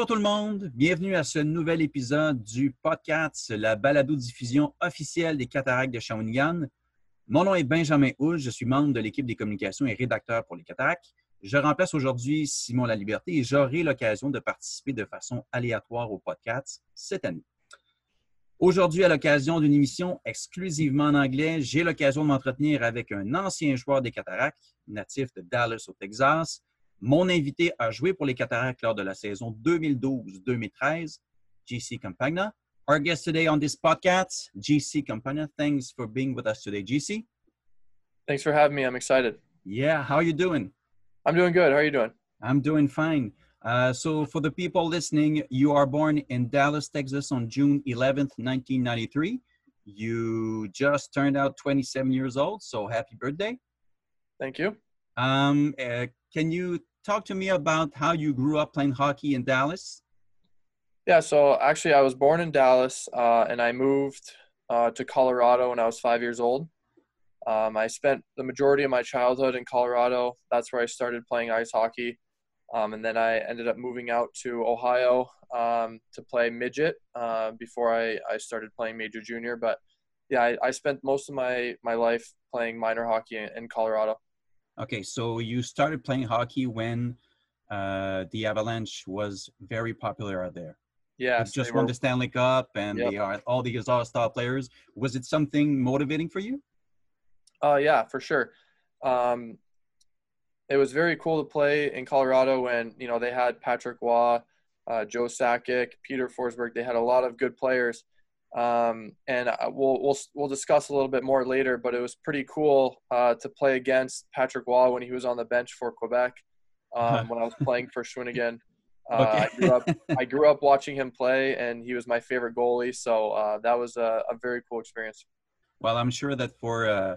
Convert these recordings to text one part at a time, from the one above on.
Bonjour tout le monde, bienvenue à ce nouvel épisode du podcast, la balado-diffusion officielle des cataractes de Shawinigan. Mon nom est Benjamin Houge, je suis membre de l'équipe des communications et rédacteur pour les cataractes. Je remplace aujourd'hui Simon Laliberté et j'aurai l'occasion de participer de façon aléatoire au podcast cette année. Aujourd'hui, à l'occasion d'une émission exclusivement en anglais, j'ai l'occasion de m'entretenir avec un ancien joueur des cataractes, natif de Dallas au Texas, mon invité a joué pour les Cataractes lors de la saison 2012-2013, GC Campagna. Our guest today on this podcast, GC Campagna. Thanks for being with us today, GC. Thanks for having me. I'm excited. Yeah, how are you doing? I'm doing good. How are you doing? I'm doing fine. Uh, so, for the people listening, you are born in Dallas, Texas on June 11th, 1993. You just turned out 27 years old, so happy birthday. Thank you. Um, uh, can you talk to me about how you grew up playing hockey in Dallas? Yeah, so actually, I was born in Dallas uh, and I moved uh, to Colorado when I was five years old. Um, I spent the majority of my childhood in Colorado. That's where I started playing ice hockey. Um, and then I ended up moving out to Ohio um, to play midget uh, before I, I started playing major junior. But yeah, I, I spent most of my, my life playing minor hockey in, in Colorado. Okay, so you started playing hockey when uh, the Avalanche was very popular out there. Yeah, just won were, the Stanley Cup, and yep. they are all these all-star players. Was it something motivating for you? Uh, yeah, for sure. Um, it was very cool to play in Colorado when you know they had Patrick Roy, uh, Joe Sakic, Peter Forsberg. They had a lot of good players, um, and we'll, we'll we'll discuss a little bit more later. But it was pretty cool uh, to play against Patrick Roy when he was on the bench for Quebec um, when I was playing for Shawinigan. Uh, okay. I grew up I grew up watching him play, and he was my favorite goalie. So uh, that was a, a, very cool experience. Well, I'm sure that for uh,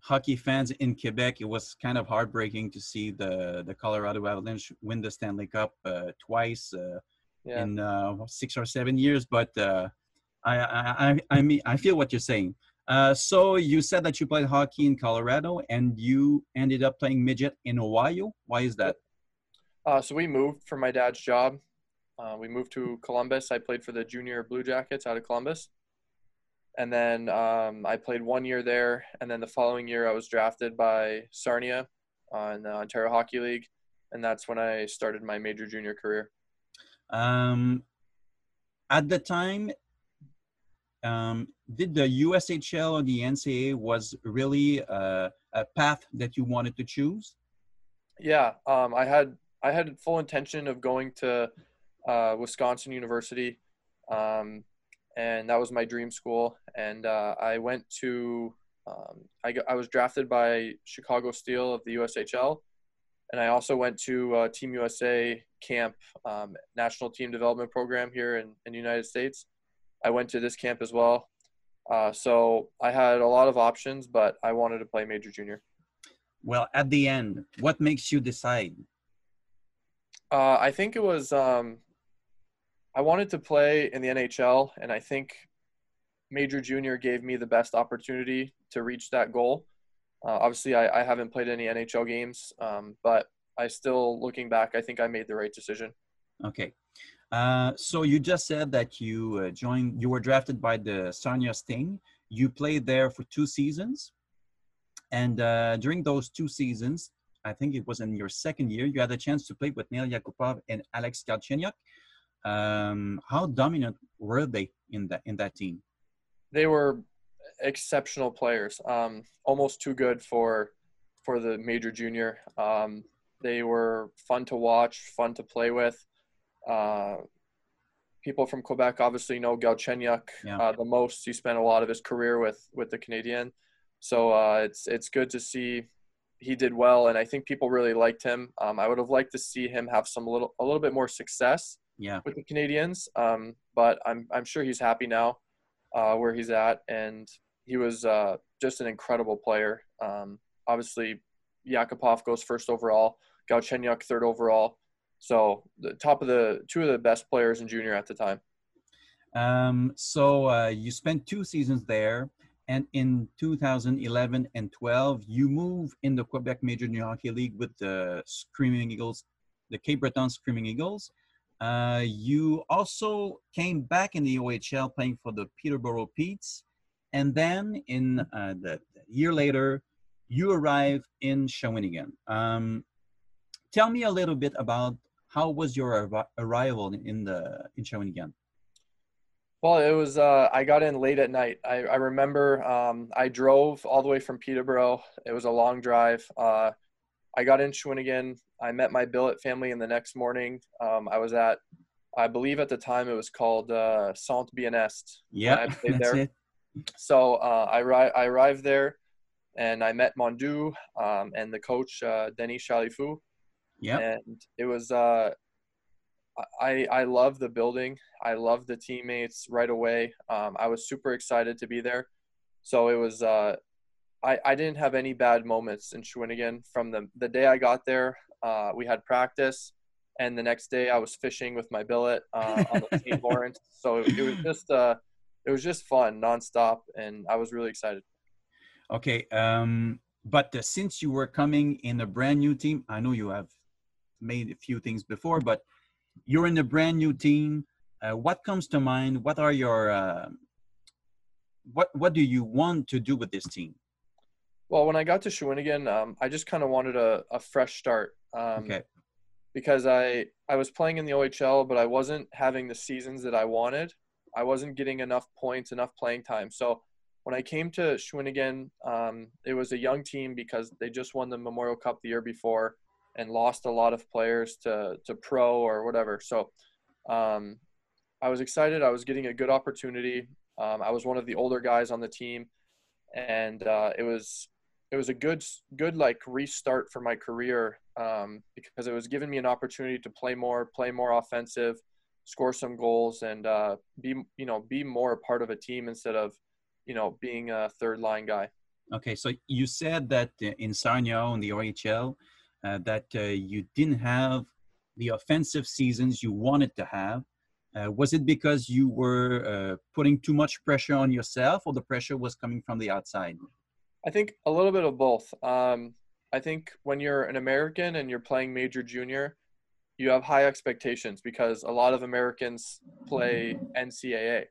hockey fans in Quebec, it was kind of heartbreaking to see the the Colorado Avalanche win the Stanley Cup uh, twice uh, yeah. in six or seven years, but I, I, I mean, I feel what you're saying. Uh, so you said that you played hockey in Colorado and you ended up playing midget in Ohio. Why is that? Uh, so we moved for my dad's job. Uh, we moved to Columbus. I played for the junior Blue Jackets out of Columbus. And then um, I played one year there. And then the following year, I was drafted by Sarnia on the Ontario Hockey League. And that's when I started my major junior career. Um, at the time, um, did the USHL or the NCAA was really uh, a path that you wanted to choose? Yeah, um, I had I had full intention of going to uh, Wisconsin University, um, and that was my dream school. And uh, I went to um, I, I was drafted by Chicago Steel of the USHL, and I also went to uh, Team USA camp, um, national team development program here in, in the United States I went to this camp as well. Uh, so I had a lot of options, but I wanted to play major junior. Well, at the end, what makes you decide? Uh, I think it was um, I wanted to play in the NHL, and I think major junior gave me the best opportunity to reach that goal. Uh, obviously, I, I, haven't played any NHL games, um, but I still, looking back, I think I made the right decision. Okay. Uh, so you just said that you uh, joined, you were drafted by the Sarnia Sting. You played there for two seasons. And uh, during those two seasons, I think it was in your second year, you had a chance to play with Nail Yakupov and Alex Galchenyuk. Um, how dominant were they in that in that team? They were exceptional players, um, almost too good for for the major junior. Um, they were fun to watch, fun to play with. Uh, people from Quebec obviously know Galchenyuk yeah. uh, the most. He spent a lot of his career with with the Canadian, so uh, it's it's good to see he did well, and I think people really liked him. Um, I would have liked to see him have some little a little bit more success yeah. with the Canadiens, um, but I'm I'm sure he's happy now uh, where he's at, and he was uh, just an incredible player. Um, obviously, Yakupov goes first overall, Galchenyuk third overall. So the top of the two of the best players in junior at the time. Um, so uh, you spent two seasons there, and in 2011 and 12, you move in the Quebec Major Junior Hockey League with the Screaming Eagles, the Cape Breton Screaming Eagles. Uh, you also came back in the OHL playing for the Peterborough Petes. And then in uh, the, the year later, you arrive in Shawinigan. Um, tell me a little bit about how was your ar- arrival in the in Shawinigan? Well, it was. Uh, I got in late at night. I, I remember um, I drove all the way from Peterborough. It was a long drive. Uh, I got in Shawinigan. I met my billet family in the next morning. Um, I was at, I believe at the time it was called uh, Centre Bionest. Yeah, that's there. it. So uh, I, ri- I arrived there, and I met Mondou um, and the coach uh, Denis Chalifoux. Yeah, and it was uh, I, I love the building. I love the teammates right away. Um, I was super excited to be there. So it was, uh, I, I didn't have any bad moments in Shawinigan from the, the day I got there. Uh, we had practice, and the next day I was fishing with my billet uh, on the St. Lawrence. So it, it, was just, uh, it was just fun nonstop, and I was really excited. Okay. Um, but uh, since you were coming in a brand new team, I know you have made a few things before, but you're in a brand new team. Uh, what comes to mind? What are your uh, what What do you want to do with this team? Well, when I got to Shawinigan, um, I just kind of wanted a, a fresh start. Um, okay. Because I I was playing in the OHL, but I wasn't having the seasons that I wanted. I wasn't getting enough points, enough playing time. So when I came to Shawinigan, um, it was a young team because they just won the Memorial Cup the year before and lost a lot of players to to pro or whatever. So um, I was excited. I was getting a good opportunity. Um, I was one of the older guys on the team, and uh, it was it was a good good like restart for my career um, because it was giving me an opportunity to play more, play more offensive, score some goals, and uh, be you know be more a part of a team instead of you know being a third line guy. Okay, so you said that in Sarnia in the OHL, uh, that uh, you didn't have the offensive seasons you wanted to have. Uh, was it because you were uh, putting too much pressure on yourself, or the pressure was coming from the outside? I think a little bit of both. Um, I think when you're an American and you're playing major junior, you have high expectations because a lot of Americans play NCAA.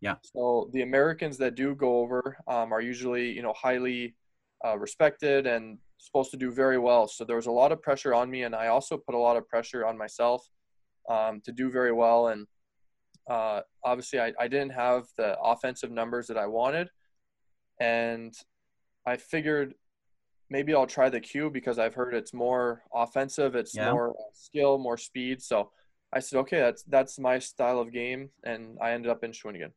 Yeah. So the Americans that do go over um, are usually, you know, highly uh, respected and supposed to do very well. So there was a lot of pressure on me, and I also put a lot of pressure on myself um, to do very well. And uh, obviously, I, I didn't have the offensive numbers that I wanted, and I figured maybe I'll try the Q because I've heard it's more offensive, it's yeah. more skill, more speed. So I said, okay, that's that's my style of game, and I ended up in Shawinigan.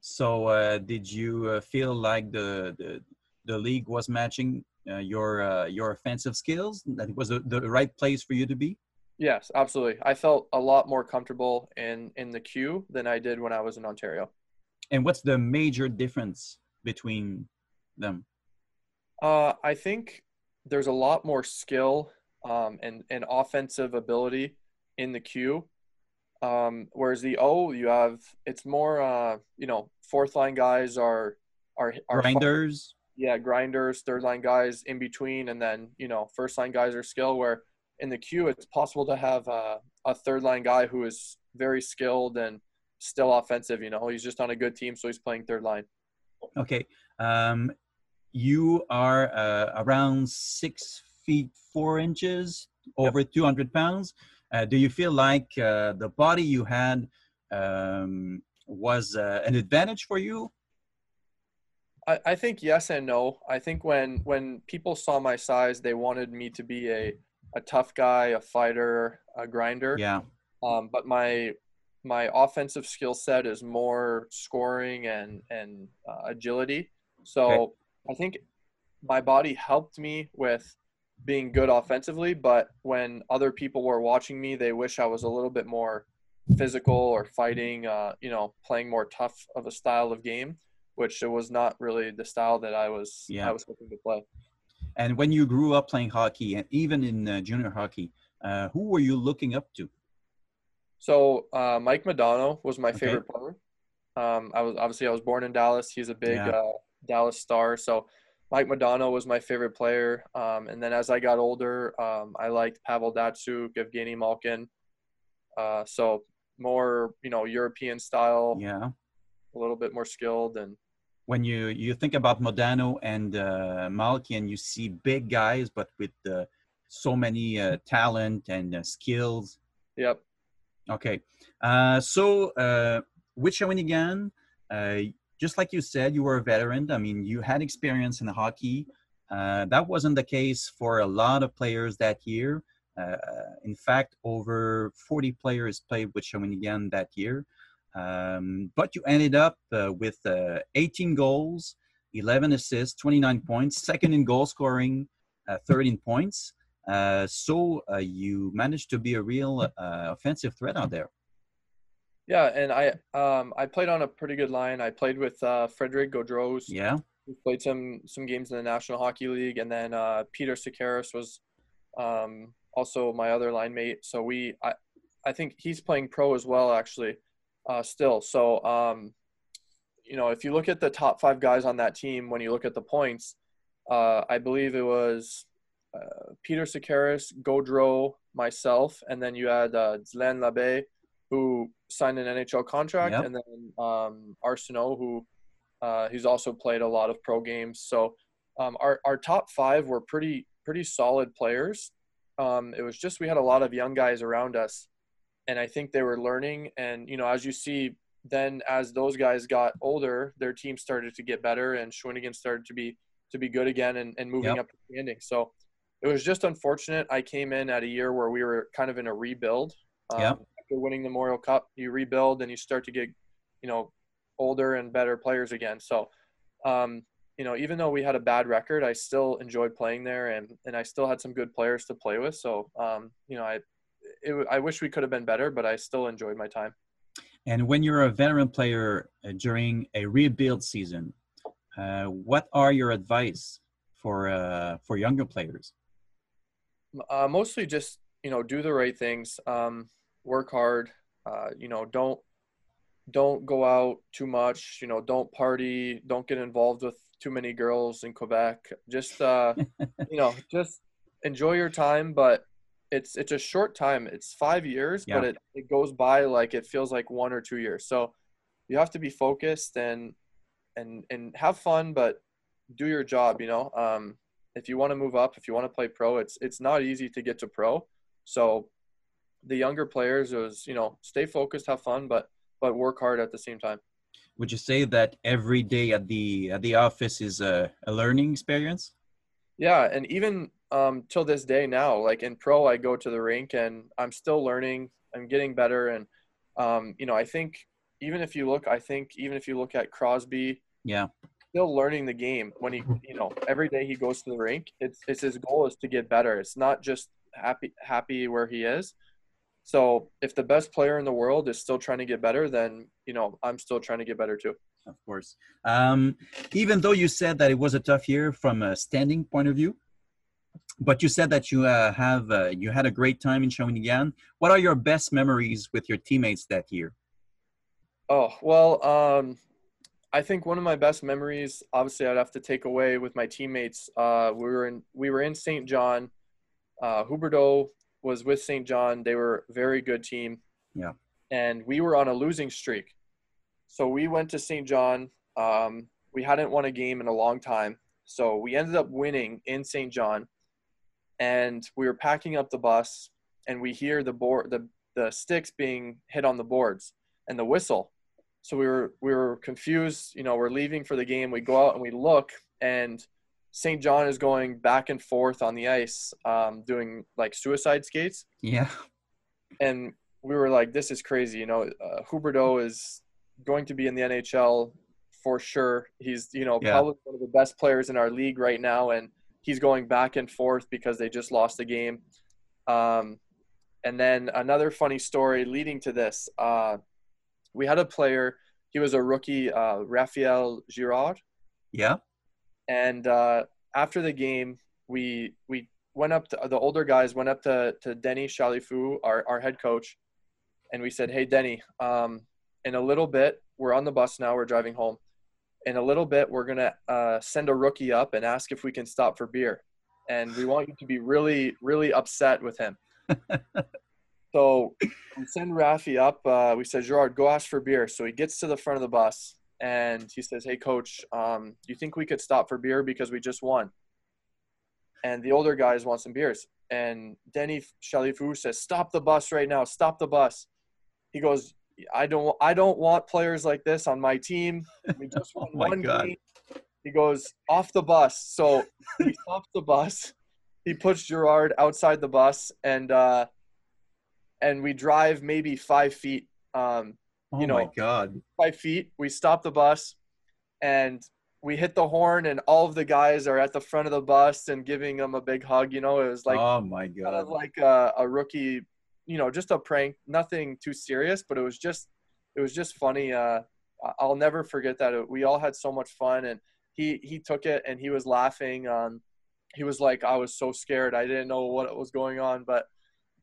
So uh, did you uh, feel like the, the the league was matching uh, your uh, your offensive skills? That was the, the right place for you to be. Yes, absolutely. I felt a lot more comfortable in in the Q than I did when I was in Ontario. And what's the major difference between them? Uh, I think there's a lot more skill um, and and offensive ability in the Q. Um, whereas the O, you have it's more uh, you know fourth line guys are are, are grinders yeah, grinders, third line guys in between, and then you know first line guys are skill. Where in the queue, it's possible to have a, a third line guy who is very skilled and still offensive. You know, he's just on a good team, so he's playing third line. Okay, um, you are uh, around six feet four inches, over yep. 200 pounds. Uh, do you feel like uh, the body you had um, was uh, an advantage for you I, I think yes and no. I think when when people saw my size, they wanted me to be a a tough guy, a fighter, a grinder. Yeah. Um, but my my offensive skill set is more scoring and and uh, agility. So okay. I think my body helped me with being good offensively. But when other people were watching me, they wish I was a little bit more physical or fighting. Uh, you know, playing more tough of a style of game which it was not really the style that I was yeah. I was hoping to play. And when you grew up playing hockey, and even in uh, junior hockey, uh, who were you looking up to? So uh, Mike Modano was my okay. favorite player. Um, I was obviously I was born in Dallas. He's a big yeah. Uh, Dallas star. So Mike Modano was my favorite player. Um, and then as I got older, um, I liked Pavel Datsyuk, Evgeny Malkin. Uh, so more, you know, European style. Yeah. A little bit more skilled and. When you you think about Modano and uh, Malkin, you see big guys, but with uh, so many uh, talent and uh, skills. Yep. Okay. Uh, so uh, with Shawinigan, uh, just like you said, you were a veteran. I mean, you had experience in hockey. Uh, that wasn't the case for a lot of players that year. Uh, in fact, over 40 players played with Shawinigan that year. Um, but you ended up uh, with 18 goals, 11 assists, 29 points, second in goal scoring, 13 points. Uh, so uh, you managed to be a real uh, offensive threat out there. Yeah, and I um, I played on a pretty good line. I played with uh, Frederick Gaudreaus. Yeah, we played some some games in the National Hockey League, and then uh, Peter Sakaris was um, also my other line mate. So we I I think he's playing pro as well actually, uh, still. So um, you know if you look at the top five guys on that team, when you look at the points, I believe it was uh, Peter Sakaris, Gaudreau, myself, and then you had uh, Zlan Labe, who signed an NHL contract, yep. and then um, Arsenault, who uh, he's also played a lot of pro games. So um, our our top five were pretty pretty solid players. Um, it was just we had a lot of young guys around us, and I think they were learning. And you know, as you see, then as those guys got older, their team started to get better, and Shawinigan started to be to be good again and, and moving yep. up the standing. So it was just unfortunate. I came in at a year where we were kind of in a rebuild. Um, yeah. After winning the Memorial Cup, you rebuild and you start to get, you know, older and better players again. So, um, you know, even though we had a bad record, I still enjoyed playing there, and and I still had some good players to play with. So, um, you know, I it, I wish we could have been better, but I still enjoyed my time. And when you're a veteran player uh, during a rebuild season, uh, what are your advice for uh, for younger players? Uh, mostly just you know do the right things, um, work hard. Uh, you know don't don't go out too much. You know don't party. Don't get involved with too many girls in Quebec. Just uh, you know just enjoy your time, but it's it's a short time. It's five years, yeah. but it, it goes by like it feels like one or two years. So you have to be focused and and and have fun, but do your job. You know, um, if you want to move up, if you want to play pro, it's it's not easy to get to pro. So the younger players is you know stay focused, have fun, but but work hard at the same time. Would you say that every day at the at the office is a, a learning experience? Yeah, and even um, till this day now, like in pro, I go to the rink and I'm still learning. I'm getting better, and um, you know I think even if you look, I think even if you look at Crosby, yeah, still learning the game when he you know every day he goes to the rink it's it's his goal is to get better. It's not just happy happy where he is. So if the best player in the world is still trying to get better then you know i'm still trying to get better too. Of course. Um, even though you said that it was a tough year from a standing point of view but you said that you uh, have uh, you had a great time in Shawinigan. What are your best memories with your teammates that year? Oh well, um, I think one of my best memories, obviously, I'd have to take away with my teammates. Uh, we were in we were in Saint John. Uh, Huberdeau was with Saint John. They were a very good team. Yeah. And we were on a losing streak, so we went to Saint John. Um, we hadn't won a game in a long time, so we ended up winning in Saint John. And we were packing up the bus, and we hear the board the the sticks being hit on the boards and the whistle so we were we were confused. You know, we're leaving for the game. We go out and we look, and Saint John is going back and forth on the ice, um, doing like suicide skates. Yeah. And we were like, "This is crazy." You know, uh, Huberdeau is going to be in the NHL for sure. He's you know yeah. probably one of the best players in our league right now, and he's going back and forth because they just lost the game. Um, and then another funny story leading to this. Uh, we had a player. He was a rookie, uh, Raphael Girard. Yeah. And uh, after the game, we we went up to the older guys went up to to Denny Chalifoux, our our head coach, and we said, "Hey, Denny, um, in a little bit, we're on the bus now. We're driving home. In a little bit, we're gonna uh, send a rookie up and ask if we can stop for beer, and we want you to be really really upset with him." So we send Rafi up. Uh, we said, Gerard, go ask for beer. So he gets to the front of the bus and he says, Hey, coach, um, do you think we could stop for beer because we just won? And the older guys want some beers. And Denny Chalifoux says, Stop the bus right now. Stop the bus. He goes, I don't I don't want players like this on my team. We just won Oh my one God. game. He goes off the bus. So he stops the bus. He puts Gerard outside the bus and uh and we drive maybe five feet. Um Oh You my know, God. five feet. We stop the bus and we hit the horn and all of the guys are at the front of the bus and giving them a big hug. You know, it was like oh my kind God. of like a, a rookie, you know, just a prank, nothing too serious, but it was just, it was just funny. Uh, I'll never forget that. We all had so much fun, and he he took it and he was laughing. Um, he was like, I was so scared, I didn't know what was going on, but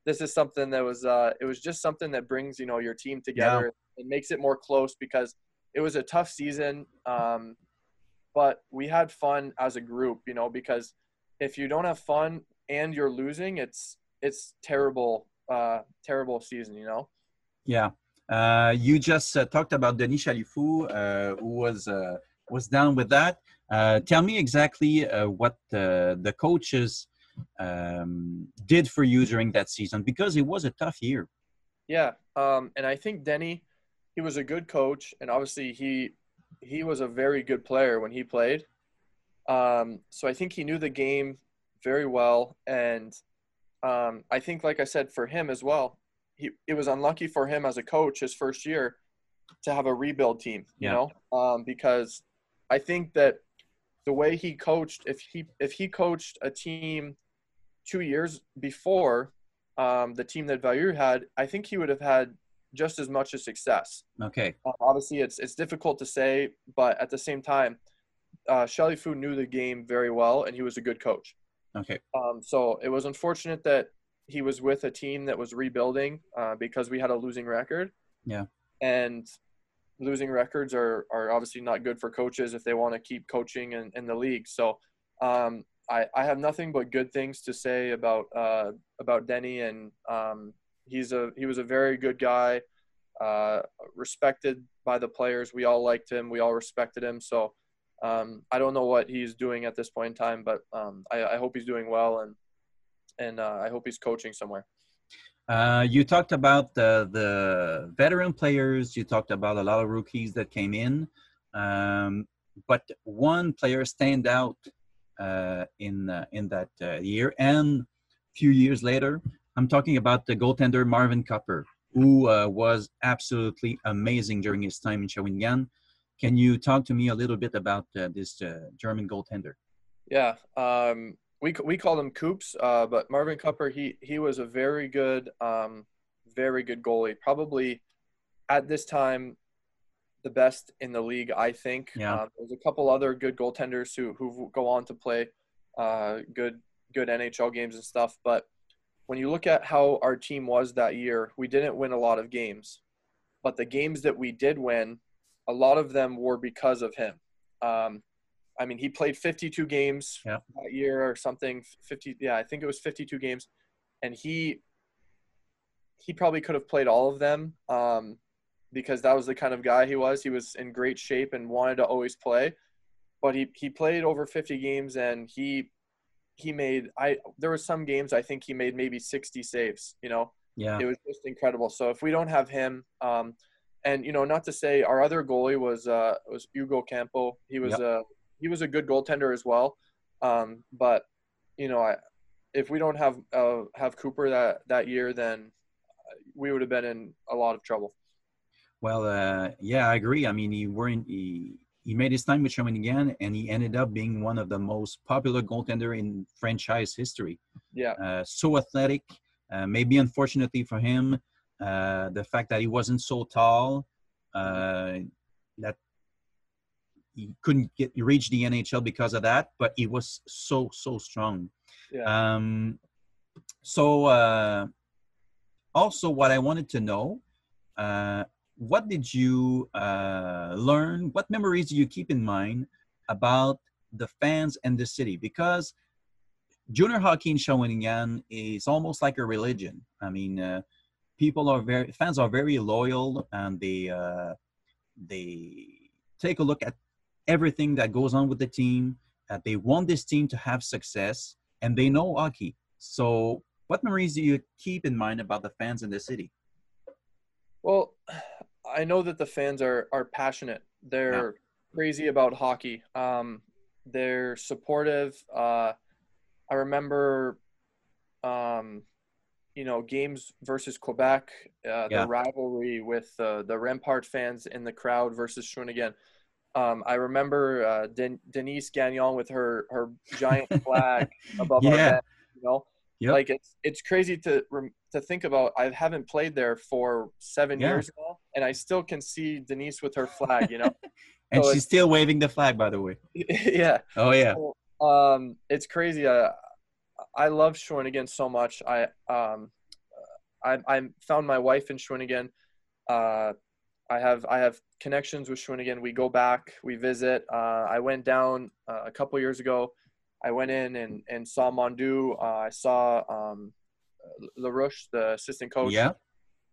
this is something that was, uh, it was just something that brings you know your team together and makes it more close because it was a tough season. Um, but we had fun as a group, you know, because if you don't have fun and you're losing, it's it's terrible, uh, terrible season, you know. Yeah. Uh, you just uh, talked about Denis Chalifoux, uh, who was uh, was down with that. Uh, tell me exactly uh, what uh, the coaches um, did for you during that season because it was a tough year. Yeah, um, and I think Denny, he was a good coach, and obviously he he was a very good player when he played. Um, so I think he knew the game very well, and um, I think, like I said, for him as well, he it was unlucky for him as a coach his first year to have a rebuild team. You Yeah. know, um, because I think that the way he coached, if he if he coached a team two years before um, the team that Valu had, I think he would have had just as much as success. Okay. Uh, obviously, it's it's difficult to say, but at the same time, uh, Chalifoux knew the game very well, and he was a good coach. Okay. Um, so it was unfortunate that he was with a team that was rebuilding uh, because we had a losing record. Yeah. And losing records are, are obviously not good for coaches if they want to keep coaching in, in the league. So um, I, I have nothing but good things to say about uh, about Denny, and um, he's a he was a very good guy, uh, respected by the players. We all liked him. We all respected him. So um, I don't know what he's doing at this point in time, but um, I, I hope he's doing well, and and uh, I hope he's coaching somewhere. Uh, you talked about the, the veteran players. You talked about a lot of rookies that came in, um, but one player stand out uh, in uh, in that uh, year and a few years later. I'm talking about the goaltender Marvin Cüpper, who uh, was absolutely amazing during his time in Shawinigan. Can you talk to me a little bit about uh, this uh, German goaltender? Yeah, um, we we call him Coops, uh, but Marvin Cüpper he he was a very good, um, very good goalie. Probably at this time the best in the league, I think. Yeah. Um, there's a couple other good goaltenders who who go on to play uh, good good NHL games and stuff. But when you look at how our team was that year, we didn't win a lot of games, but the games that we did win, a lot of them were because of him. Um, I mean, he played 52 games Yeah. that year or something. 50, yeah, I think it was 52 games, and he he probably could have played all of them um, because that was the kind of guy he was. He was in great shape and wanted to always play, but he he played over 50 games and he he made I there were some games I think he made maybe 60 saves. You know, Yeah, it was just incredible. So if we don't have him, um, and you know, not to say our other goalie was uh, was Hugo Campo. He was a he was a good goaltender as well. Um, but you know, I, if we don't have uh, have Cüpper that that year, then we would have been in a lot of trouble. Well, uh, yeah, I agree. I mean, he weren't he, he made his time with Shawinigan, and he ended up being one of the most popular goaltender in franchise history. Yeah, Uh, so athletic. Uh, maybe unfortunately for him, uh, the fact that he wasn't so tall, uh, that he couldn't get reach the NHL because of that. But he was so so strong. yeah, Um, so, uh, also, what I wanted to know, uh, what did you uh, learn? What memories do you keep in mind about the fans and the city? Because junior hockey in Shawinigan is almost like a religion. I mean, uh, people are very fans are very loyal and they uh, they take a look at everything that goes on with the team. Uh, they want this team to have success, and they know hockey. So, what memories do you keep in mind about the fans in the city? Well, I know that the fans are are passionate. They're yeah. crazy about hockey. Um, they're supportive. Uh, I remember, um, you know, games versus Quebec, uh, yeah. the rivalry with uh, the Rempart fans in the crowd versus Shawinigan. Um, I remember uh, Den- Denise Gagnon with her her giant flag above yeah. head. You know, yep. like it's it's crazy to to think about. I haven't played there for seven yeah. years now, and I still can see Denise with her flag. You know, and so she's still waving the flag, by the way. yeah. Oh yeah. So, um, it's crazy. Uh, I love Shawinigan so much. I um, I I found my wife in Shawinigan. Uh, I have I have connections with Shawinigan. We go back, we visit. Uh, I went down uh, a couple years ago. I went in and, and saw Mondou. Uh, I saw um, LaRouche, the assistant coach. Yeah.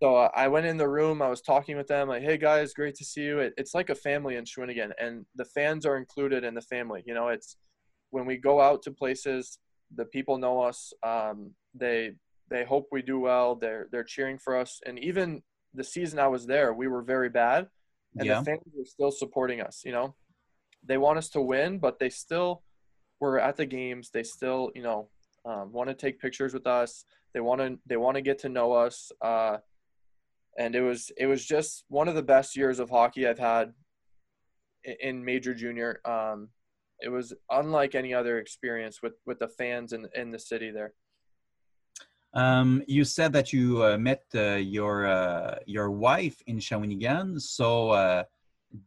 So uh, I went in the room. I was talking with them. Like, hey guys, great to see you. It, it's like a family in Shawinigan, and the fans are included in the family. You know, it's when we go out to places, the people know us. Um, they they hope we do well. They're they're cheering for us, and even the season I was there, we were very bad, and yeah. the fans were still supporting us. You know, they want us to win, but they still were at the games. They still, you know, um, want to take pictures with us. They want to they want to get to know us. Uh, and it was it was just one of the best years of hockey I've had in major junior. Um, it was unlike any other experience with with the fans in in the city there. Um, you said that you uh, met uh, your uh, your wife in Shawinigan. So, uh,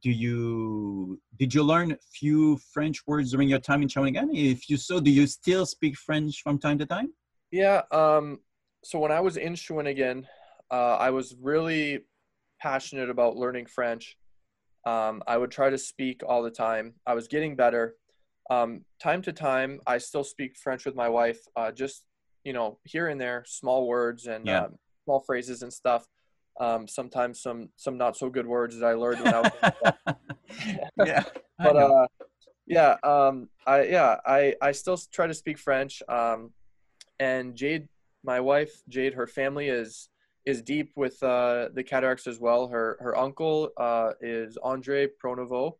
do you did you learn a few French words during your time in Shawinigan? If you so, do you still speak French from time to time? Yeah. Um, so when I was in Shawinigan, uh, I was really passionate about learning French. Um, I would try to speak all the time. I was getting better. Um, time to time, I still speak French with my wife, uh, just you know, here and there, small words and yeah. um, small phrases and stuff. Um, sometimes some some not so good words that I learned when I was. yeah, but uh, yeah, um, I yeah, I I still try to speak French. Um, and Jade, my wife, Jade, her family is is deep with uh, the cataracts as well. Her her uncle uh, is Andre Pronovost.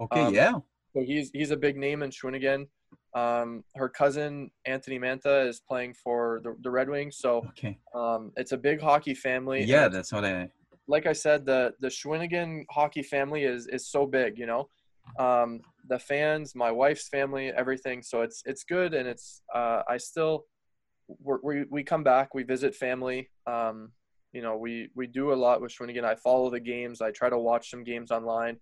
Okay, um, yeah. So he's he's a big name in Shawinigan. Um, her cousin Anthony Mantha is playing for the, the Red Wings, so okay. um, it's a big hockey family. Yeah, that's what I. Like I said, the the Shawinigan hockey family is is so big, you know. Um, the fans, my wife's family, everything. So it's it's good, and it's uh, I still we we come back, we visit family. Um, you know, we we do a lot with Shawinigan. I follow the games. I try to watch some games online.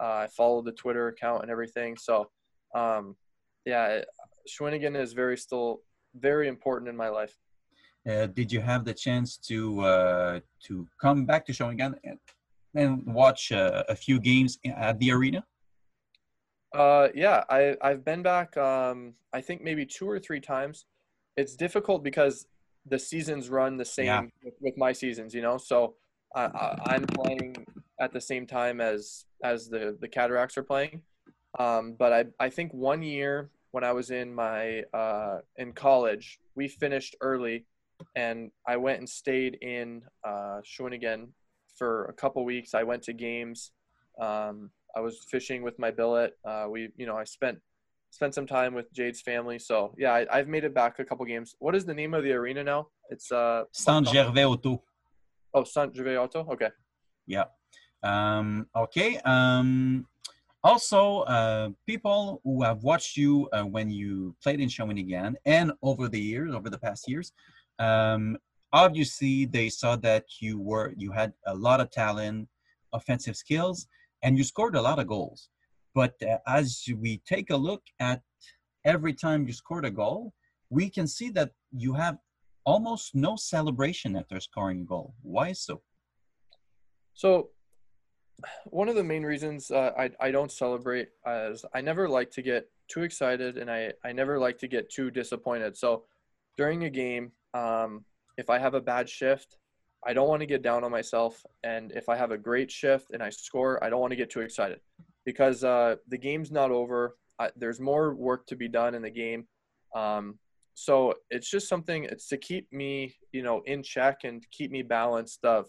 Uh, I follow the Twitter account and everything. So um, yeah, Shawinigan is very still very important in my life. Uh, did you have the chance to uh, to come back to Shawinigan and, and watch uh, a few games at the arena? Uh, yeah, I I've been back. Um, I think maybe two or three times. It's difficult because the seasons run the same yeah. with, with, my seasons, you know. So I, I'm playing at the same time as as the the Cataracts are playing. Um, but I I think one year when I was in my uh, in college, we finished early, and I went and stayed in uh, Shawinigan for a couple weeks. I went to games. Um, I was fishing with my billet. Uh, we, you know, I spent spent some time with Jade's family. So yeah, I, have made it back a couple games. What is the name of the arena now? It's uh Centre Gervais Auto. Oh, Centre Gervais Auto. Okay. Yeah. Um, okay. Um, also, uh, people who have watched you uh, when you played in Shawinigan and over the years, over the past years, um, obviously they saw that you were you had a lot of talent, offensive skills, and you scored a lot of goals. But uh, as we take a look at every time you scored a goal, we can see that you have almost no celebration after scoring a goal. Why so? So one of the main reasons uh, I, I don't celebrate is I never like to get too excited and I, I never like to get too disappointed. So during a game, um, if I have a bad shift, I don't want to get down on myself. And if I have a great shift and I score, I don't want to get too excited because uh, the game's not over. I, there's more work to be done in the game. Um, so it's just something. It's to keep me, you know, in check and keep me balanced. Of,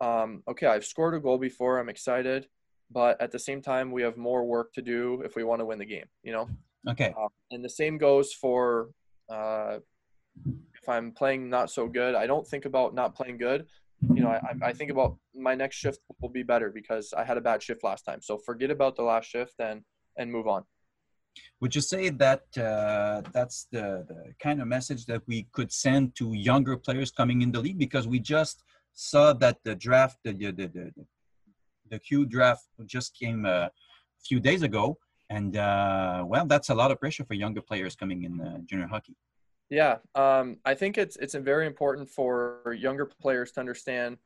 um, okay, I've scored a goal before. I'm excited, but at the same time, we have more work to do if we want to win the game. You know. Okay. Uh, and the same goes for uh, if I'm playing not so good. I don't think about not playing good. You know, I, I think about my next shift will be better because I had a bad shift last time. So forget about the last shift and and move on. Would you say that uh, that's the, the kind of message that we could send to younger players coming in the league? Because we just saw that the draft, the the the, the Q draft just came a few days ago, and uh, well, that's a lot of pressure for younger players coming in uh, junior hockey. Yeah, um, I think it's it's very important for younger players to understand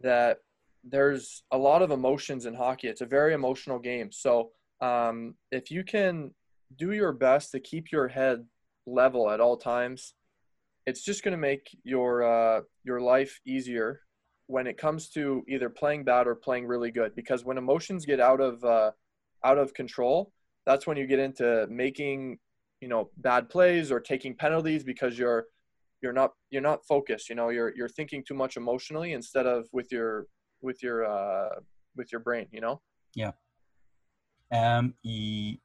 that there's a lot of emotions in hockey. It's a very emotional game. So um, if you can do your best to keep your head level at all times, it's just going to make your uh, your life easier when it comes to either playing bad or playing really good. Because when emotions get out of uh, out of control, that's when you get into making you know bad plays or taking penalties because you're you're not you're not focused. You know, you're you're thinking too much emotionally instead of with your with your uh, with your brain. You know. Yeah. Um,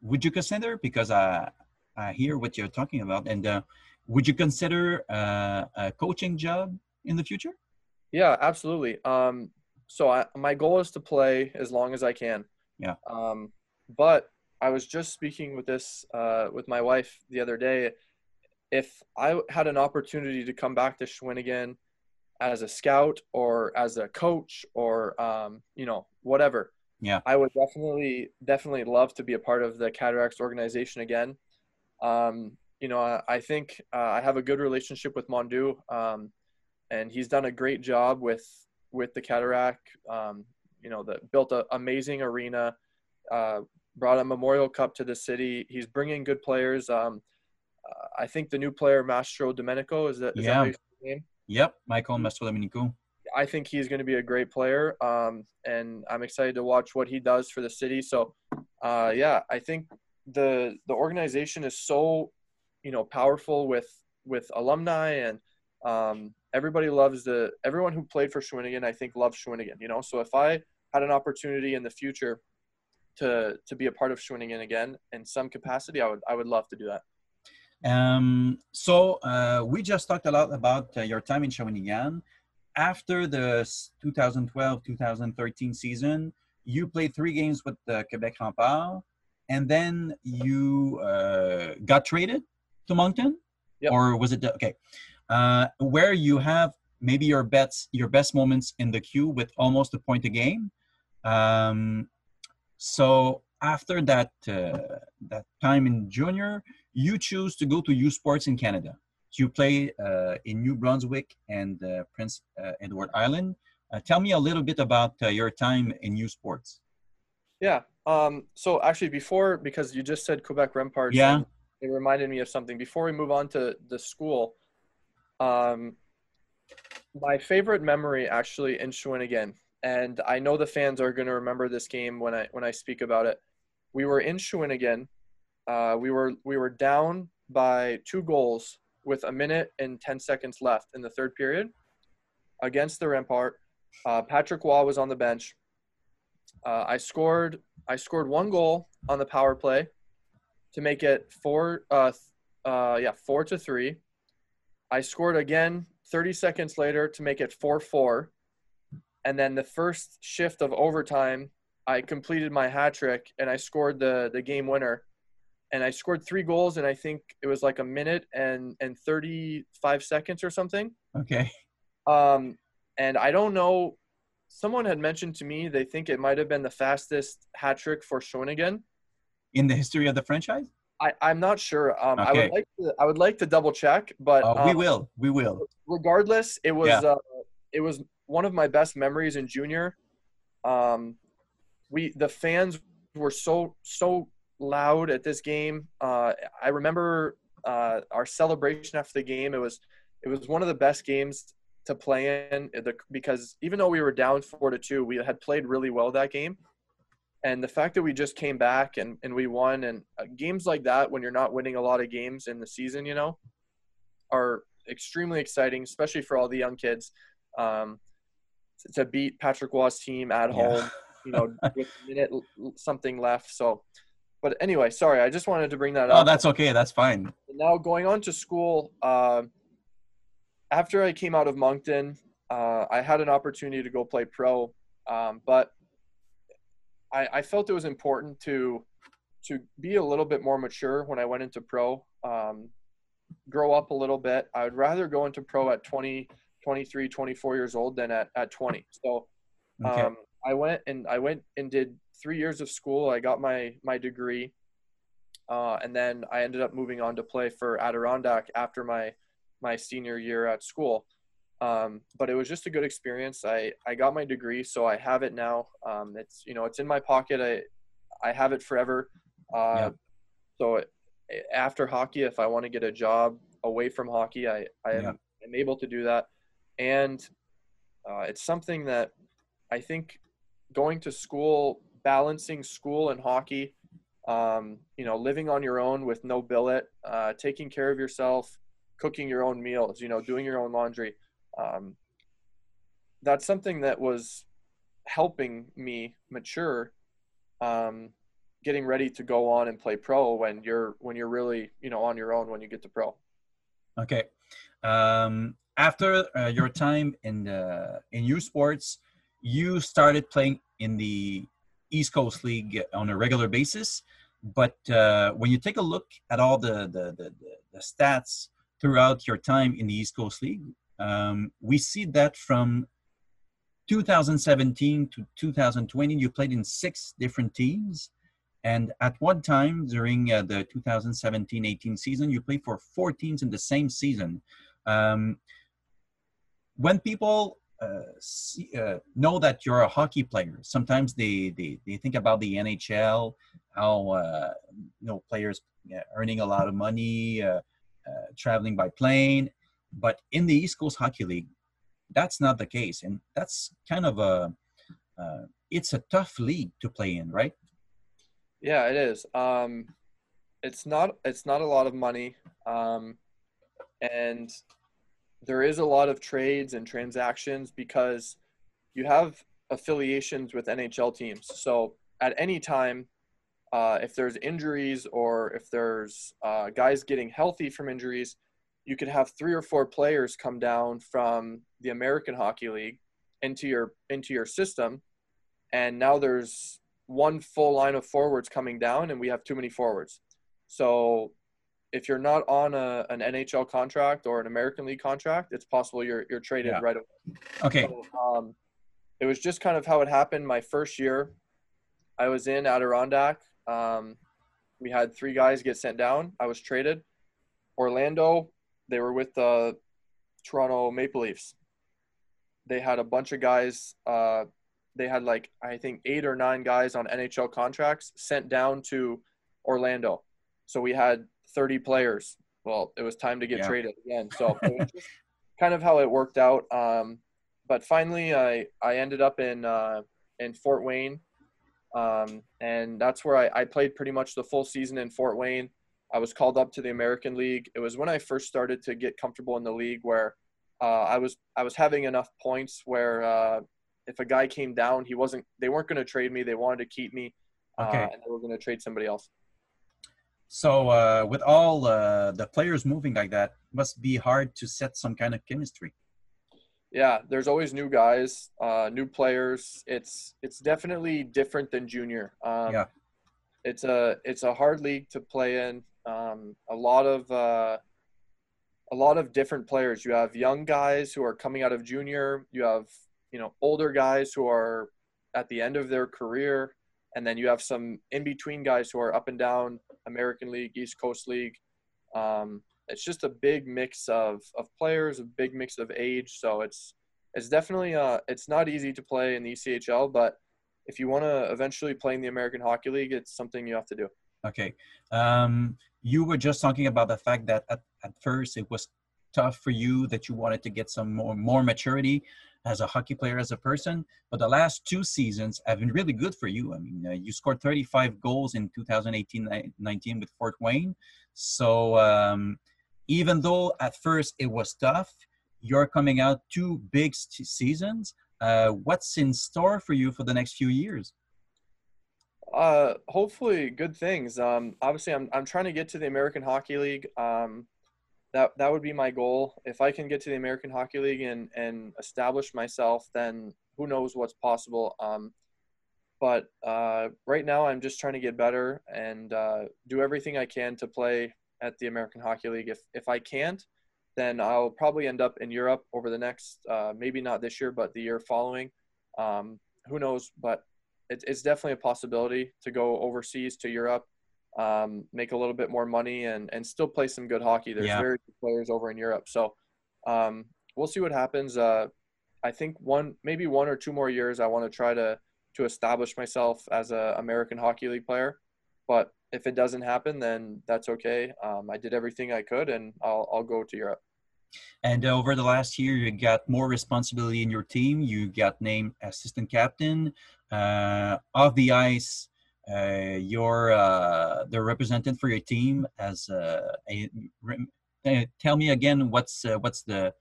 would you consider because I I hear what you're talking about, and uh, would you consider uh, a coaching job in the future? Yeah, absolutely. Um, so I, my goal is to play as long as I can. Yeah. Um, but I was just speaking with this uh, with my wife the other day. If I had an opportunity to come back to Shawinigan as a scout or as a coach or um, you know whatever, yeah, I would definitely definitely love to be a part of the Cataracts organization again. Um, you know, I, I think uh, I have a good relationship with Mondou, um, and he's done a great job with with the Cataract. Um, you know, that built an amazing arena. Uh, brought a Memorial Cup to the city. He's bringing good players. Um, uh, I think the new player Mastro Domenico is that, is yeah. that name? Yep, Michael Mastro Domenico. I think he's going to be a great player, um, and I'm excited to watch what he does for the city. So, uh, yeah, I think the the organization is so, you know, powerful with with alumni and um, everybody loves the everyone who played for Shawinigan. I think loves Shawinigan. You know, so if I had an opportunity in the future to to be a part of Shawinigan again in some capacity, I would I would love to do that. Um, so uh, we just talked a lot about uh, your time in Shawinigan. After the 2012-2013 season, you played three games with the Quebec Remparts, and then you uh, got traded to Moncton, yep. or was it okay? Uh, where you have maybe your bets, your best moments in the queue with almost a point a game. Um, so after that uh, that time in junior, you choose to go to U Sports in Canada. You play uh, in New Brunswick and uh, Prince uh, Edward Island. Uh, tell me a little bit about uh, your time in U Sports. Yeah. Um, so actually, before because you just said Quebec Remparts, yeah, it reminded me of something. Before we move on to the school, um, my favorite memory actually in Shawinigan and I know the fans are going to remember this game when I when I speak about it. We were in Shawinigan. Uh, we were we were down by two goals with a minute and ten seconds left in the third period against the Rempart. Uh, Patrick Roy was on the bench. Uh, I scored I scored one goal on the power play to make it four uh, uh, yeah four to three. I scored again 30 seconds later to make it four four and then the first shift of overtime, I completed my hat trick and I scored the the game winner. And I scored three goals, and I think it was like a minute and and 35 seconds or something. Okay. Um, and I don't know. Someone had mentioned to me they think it might have been the fastest hat trick for Shawinigan in the history of the franchise. I, I'm not sure. Um, okay. I would like to. I would like to double check, but uh, we um, will. We will. Regardless, it was. Yeah. Uh, it was one of my best memories in junior. Um, we the fans were so so loud at this game. Uh, I remember uh, our celebration after the game. It was it was one of the best games to play in the, because even though we were down four to two, we had played really well that game. And the fact that we just came back and, and we won and uh, games like that, when you're not winning a lot of games in the season, you know, are extremely exciting, especially for all the young kids. Um, to beat Patrick Roy's team at home, you know, with a minute something left. So, but anyway, sorry, I just wanted to bring that oh, up. Oh, that's okay. That's fine. Now going on to school, uh, after I came out of Moncton, uh, I had an opportunity to go play pro, um, but I, I, felt it was important to to be a little bit more mature when I went into pro. Um, grow up a little bit. I would rather go into pro at 20, 23, 24 years old than at, at 20. So okay. um, I went and I went and did three years of school. I got my my degree, uh, and then I ended up moving on to play for Adirondack after my my senior year at school. Um, but it was just a good experience. I, I got my degree, so I have it now. Um, it's you know it's in my pocket. I I have it forever. Uh, yeah. So it, after hockey, if I want to get a job away from hockey, I I am, yeah. am able to do that, and uh, it's something that I think going to school, balancing school and hockey, um, you know, living on your own with no billet, uh, taking care of yourself, cooking your own meals, you know, doing your own laundry. Um, that's something that was helping me mature, um, getting ready to go on and play pro when you're when you're really you know on your own when you get to pro. Okay. Um, after uh, your time in the in U Sports, you started playing in the East Coast League on a regular basis. But uh, when you take a look at all the the, the, the stats throughout your time in the East Coast League. Um, we see that from 2017 to 2020, you played in six different teams. And at one time during uh, the 2017 18 season, you played for four teams in the same season. Um, when people uh, see, uh, know that you're a hockey player, sometimes they, they, they think about the NHL, how uh, you know players earning a lot of money, uh, uh, traveling by plane. But in the East Coast Hockey League, that's not the case, and that's kind of a uh, it's a tough league to play in, right? Yeah, it is. Um, it's not it's not a lot of money, um, and there is a lot of trades and transactions because you have affiliations with NHL teams. So at any time, uh, if there's injuries or if there's uh, guys getting healthy from injuries, you could have three or four players come down from the American Hockey League into your into your system, and now there's one full line of forwards coming down, and we have too many forwards. So if you're not on a, an NHL contract or an American League contract, it's possible you're you're traded yeah. right away. Okay. So, um, it was just kind of how it happened. My first year, I was in Adirondack um, we had three guys get sent down. I was traded. Orlando, they were with the Toronto Maple Leafs. They had a bunch of guys. Uh, they had like I think eight or nine guys on NHL contracts sent down to Orlando. So we had 30 players. Well, it was time to get yeah. traded again. So kind of how it worked out. Um, but finally, I I ended up in uh, in Fort Wayne um, and that's where I, I played pretty much the full season in Fort Wayne. I was called up to the American League. It was when I first started to get comfortable in the league where uh, I was I was having enough points where uh, if a guy came down, he wasn't. They weren't going to trade me. They wanted to keep me, uh, okay. uh, and they were going to trade somebody else. So uh, with all uh, the players moving like that, must be hard to set some kind of chemistry yeah, there's always new guys, uh, new players. It's it's definitely different than junior. Um, yeah, it's a it's a hard league to play in. Um, a lot of uh, a lot of different players. You have young guys who are coming out of junior. You have you know older guys who are at the end of their career, and then you have some in between guys who are up and down American League, East Coast League. Um, it's just a big mix of, of players, a big mix of age. So it's it's definitely uh it's not easy to play in the ECHL, but if you want to eventually play in the American Hockey League, it's something you have to do. Okay. Um, you were just talking about the fact that at, at first it was tough for you that you wanted to get some more more maturity as a hockey player as a person but the last two seasons have been really good for you. I mean uh, you scored 35 goals in 2018-19 with fort wayne. So um, even though at first it was tough you're coming out two big seasons. Uh, what's in store for you for the next few years uh, hopefully good things. Um, obviously, I'm I'm trying to get to the American Hockey League. Um, that that would be my goal. If I can get to the American Hockey League and and establish myself, then who knows what's possible. Um, but uh, right now, I'm just trying to get better and uh, do everything I can to play at the American Hockey League. If if I can't, then I'll probably end up in Europe over the next uh, maybe not this year, but the year following. Um, who knows? But it's, it's definitely a possibility to go overseas to Europe, um, make a little bit more money, and and still play some good hockey. There's yeah. very good players over in Europe, so um, we'll see what happens. Uh, I think one maybe one or two more years. I want to try to to establish myself as a American Hockey League player, but if it doesn't happen, then that's okay. Um, I did everything I could, and I'll I'll go to Europe. And uh, over the last year, you got more responsibility in your team. You got named assistant captain. Uh, off the ice, uh, you're uh, the representative for your team. As uh, a, uh, tell me again, what's uh, what's the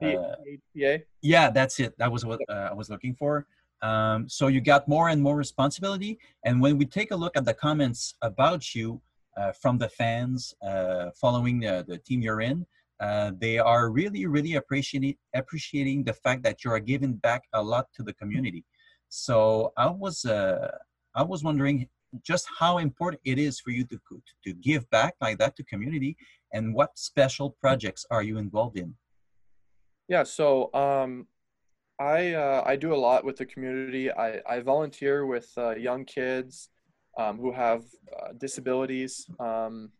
yeah? Yeah, that's it. That was what I was looking for. Um, so you got more and more responsibility. And when we take a look at the comments about you from the fans following the, the team you're in, uh, they are really, really appreciating appreciating the fact that you are giving back a lot to the community. So I was uh, I was wondering just how important it is for you to to give back like that to community, and what special projects are you involved in? Yeah, so um, I uh, I do a lot with the community. I I volunteer with uh, young kids um, who have uh, disabilities. Um,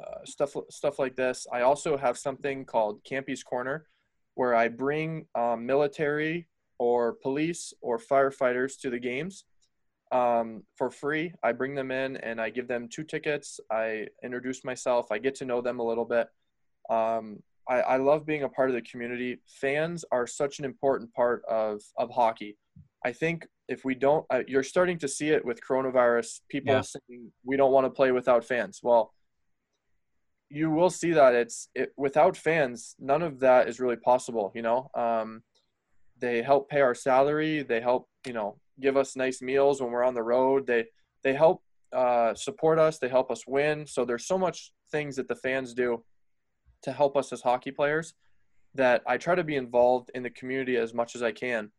uh, stuff stuff like this. I also have something called Campy's Corner, where I bring um, military or police or firefighters to the games um, for free. I bring them in and I give them two tickets. I introduce myself. I get to know them a little bit. Um, I, I, love being a part of the community. Fans are such an important part of of hockey. I think if we don't, uh, you're starting to see it with coronavirus. People yeah. saying we don't want to play without fans. Well, you will see that it's it, without fans, none of that is really possible. You know, um, they help pay our salary. They help you know give us nice meals when we're on the road. They they help uh, support us. They help us win. So there's so much things that the fans do to help us as hockey players that I try to be involved in the community as much as I can.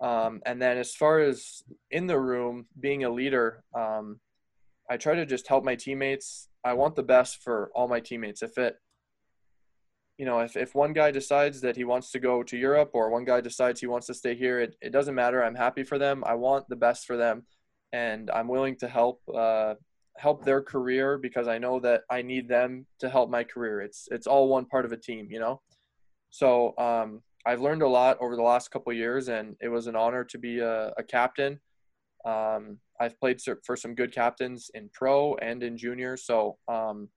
Um, and then as far as in the room, being a leader, um, I try to just help my teammates. I want the best for all my teammates. If it, you know, if, if one guy decides that he wants to go to Europe or one guy decides he wants to stay here, it, it doesn't matter. I'm happy for them. I want the best for them. And I'm willing to help, uh, help their career because I know that I need them to help my career. It's, it's all one part of a team, you know? So, um, I've learned a lot over the last couple years and it was an honor to be a, a captain. Um, I've played for some good captains in pro and in junior, so um,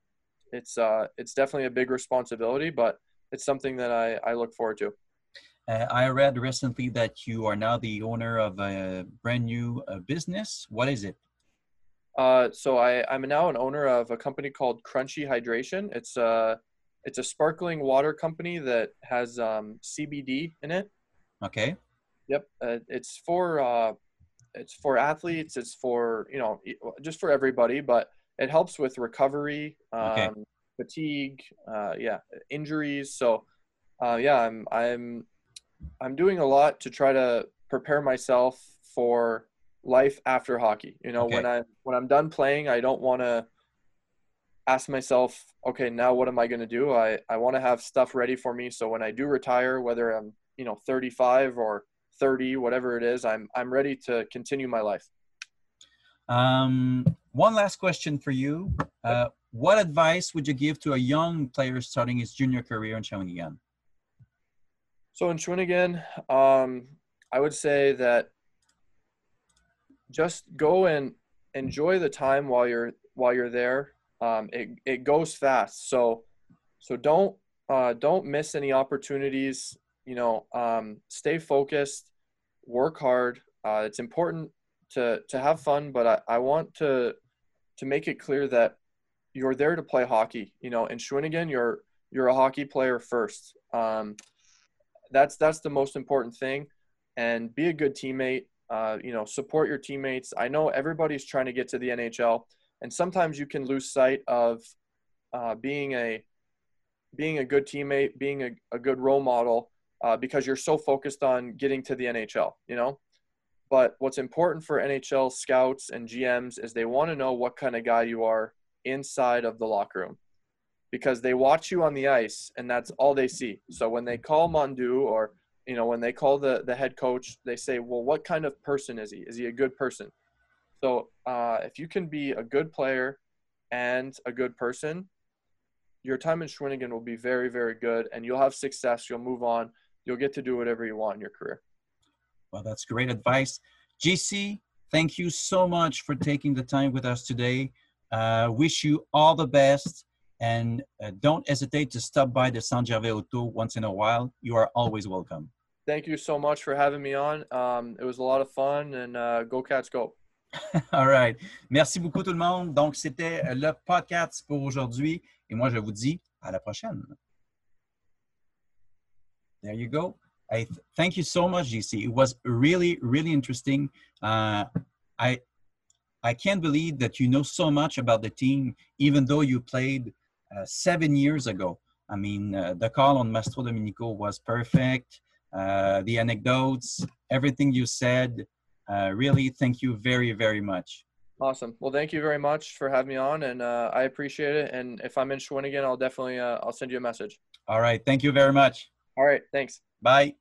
it's uh, it's definitely a big responsibility, but it's something that I, I look forward to. Uh, I read recently that you are now the owner of a brand new uh, business. What is it? Uh, so I, I'm now an owner of a company called Crunchy Hydration. It's a it's a sparkling water company that has um, CBD in it. Okay. Yep. Uh, it's for uh, it's for athletes it's for you know just for everybody but it helps with recovery um, okay. fatigue uh, yeah injuries so uh, yeah i'm i'm i'm doing a lot to try to prepare myself for life after hockey you know okay. when i when i'm done playing i don't want to ask myself okay now what am i going to do i i want to have stuff ready for me so when i do retire whether i'm you know 35 or 30, whatever it is, I'm I'm ready to continue my life. Um, one last question for you. Uh, what advice would you give to a young player starting his junior career in Shawinigan? So in Shawinigan, um, I would say that just go and enjoy the time while you're while you're there. Um, it it goes fast, so so don't uh, don't miss any opportunities. You know, um, stay focused, work hard. Uh, it's important to to have fun, but I, I want to to make it clear that you're there to play hockey. You know, in Shawinigan, you're you're a hockey player first. Um, that's that's the most important thing, and be a good teammate. Uh, you know, support your teammates. I know everybody's trying to get to the NHL, and sometimes you can lose sight of uh, being a being a good teammate, being a, a good role model, uh, because you're so focused on getting to the NHL. You know, but what's important for NHL scouts and GMs is they want to know what kind of guy you are inside of the locker room because they watch you on the ice and that's all they see. So when they call Mondou or you know when they call the the head coach, they say, "Well, what kind of person is he? Is he a good person?" So uh, if you can be a good player and a good person, your time in Shawinigan will be very, very good, and you'll have success. You'll move on. You'll get to do whatever you want in your career. Well, that's great advice. GC, thank you so much for taking the time with us today. Uh, wish you all the best and uh, don't hesitate to stop by the Centre Gervais Auto once in a while. You are always welcome. Thank you so much for having me on. Um, it was a lot of fun and uh, go Cats go. All right. Merci beaucoup tout le monde. Donc, c'était le podcast pour aujourd'hui. Et moi, je vous dis à la prochaine. There you go. I th thank you so much, GC. It was really, really interesting. Uh, I I can't believe that you know so much about the team, even though you played uh, seven years ago. I mean, uh, the call on Mastro Domenico was perfect. Uh, the anecdotes, everything you said, uh, really, thank you very, very much. Awesome. Well, thank you very much for having me on, and uh, I appreciate it. And if I'm in Shawinigan, I'll definitely I'll send you a message. All right. Thank you very much. All right. Thanks. Bye. Bye.